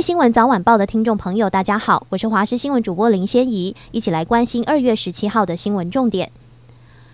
新闻早晚报的听众朋友，大家好，我是华视新闻主播林仙怡，一起来关心二月十七号的新闻重点。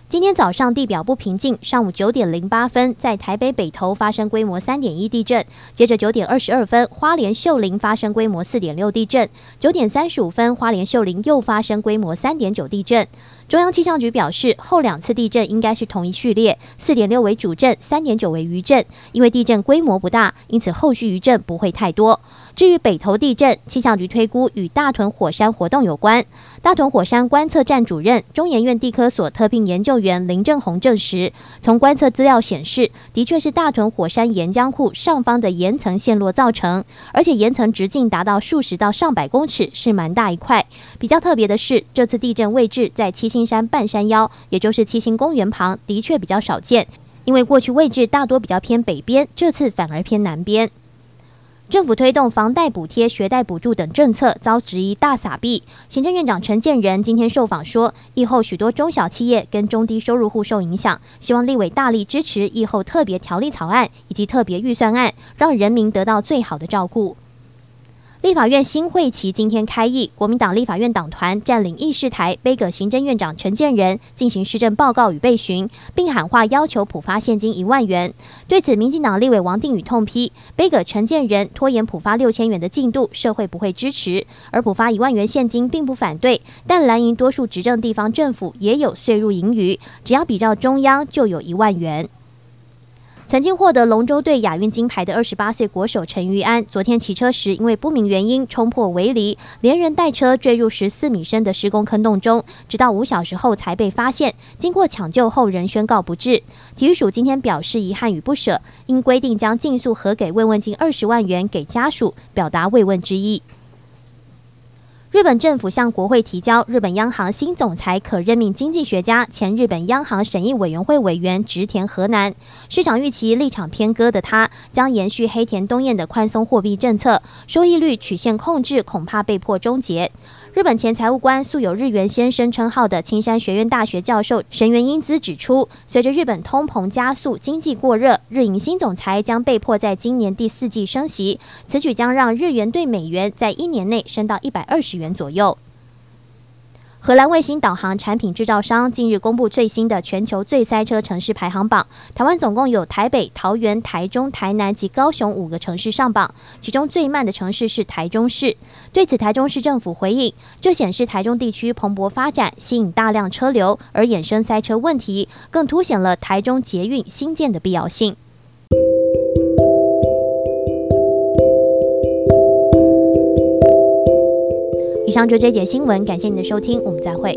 今天早上地表不平静，上午九点零八分，在台北北投发生规模三点一地震，接着九点二十二分，花莲秀林发生规模四点六地震，九点三十五分，花莲秀林又发生规模三点九地震。中央气象局表示，后两次地震应该是同一序列，四点六为主震，三点九为余震。因为地震规模不大，因此后续余震不会太多。至于北投地震，气象局推估与大屯火山活动有关。大屯火山观测站主任、中研院地科所特聘研究员林正宏证实，从观测资料显示，的确是大屯火山岩浆库上方的岩层陷落造成，而且岩层直径达到数十到上百公尺，是蛮大一块。比较特别的是，这次地震位置在七青山半山腰，也就是七星公园旁，的确比较少见。因为过去位置大多比较偏北边，这次反而偏南边。政府推动房贷补贴、学贷补助等政策遭质疑大撒币。行政院长陈建仁今天受访说，疫后许多中小企业跟中低收入户受影响，希望立委大力支持疫后特别条例草案以及特别预算案，让人民得到最好的照顾。立法院新会期今天开议，国民党立法院党团占领议事台，杯葛行政院长陈建仁进行施政报告与备询，并喊话要求普发现金一万元。对此，民进党立委王定宇痛批，杯葛陈建仁拖延普发六千元的进度，社会不会支持；而普发一万元现金并不反对，但蓝营多数执政地方政府也有岁入盈余，只要比照中央，就有一万元。曾经获得龙舟队亚运金牌的二十八岁国手陈玉安，昨天骑车时因为不明原因冲破围篱，连人带车坠入十四米深的施工坑洞中，直到五小时后才被发现。经过抢救后，仍宣告不治。体育署今天表示遗憾与不舍，应规定将尽速核给慰问金二十万元给家属，表达慰问之意。日本政府向国会提交日本央行新总裁可任命经济学家、前日本央行审议委员会委员植田河南。市场预期立场偏鸽的他将延续黑田东彦的宽松货币政策，收益率曲线控制恐怕被迫终结。日本前财务官、素有“日元先生”称号的青山学院大学教授神原英姿指出，随着日本通膨加速、经济过热，日银新总裁将被迫在今年第四季升息，此举将让日元兑美元在一年内升到一百二十元左右。荷兰卫星导航产品制造商近日公布最新的全球最塞车城市排行榜，台湾总共有台北、桃园、台中、台南及高雄五个城市上榜，其中最慢的城市是台中市。对此，台中市政府回应，这显示台中地区蓬勃发展，吸引大量车流，而衍生塞车问题，更凸显了台中捷运新建的必要性。以上就这节新闻，感谢您的收听，我们再会。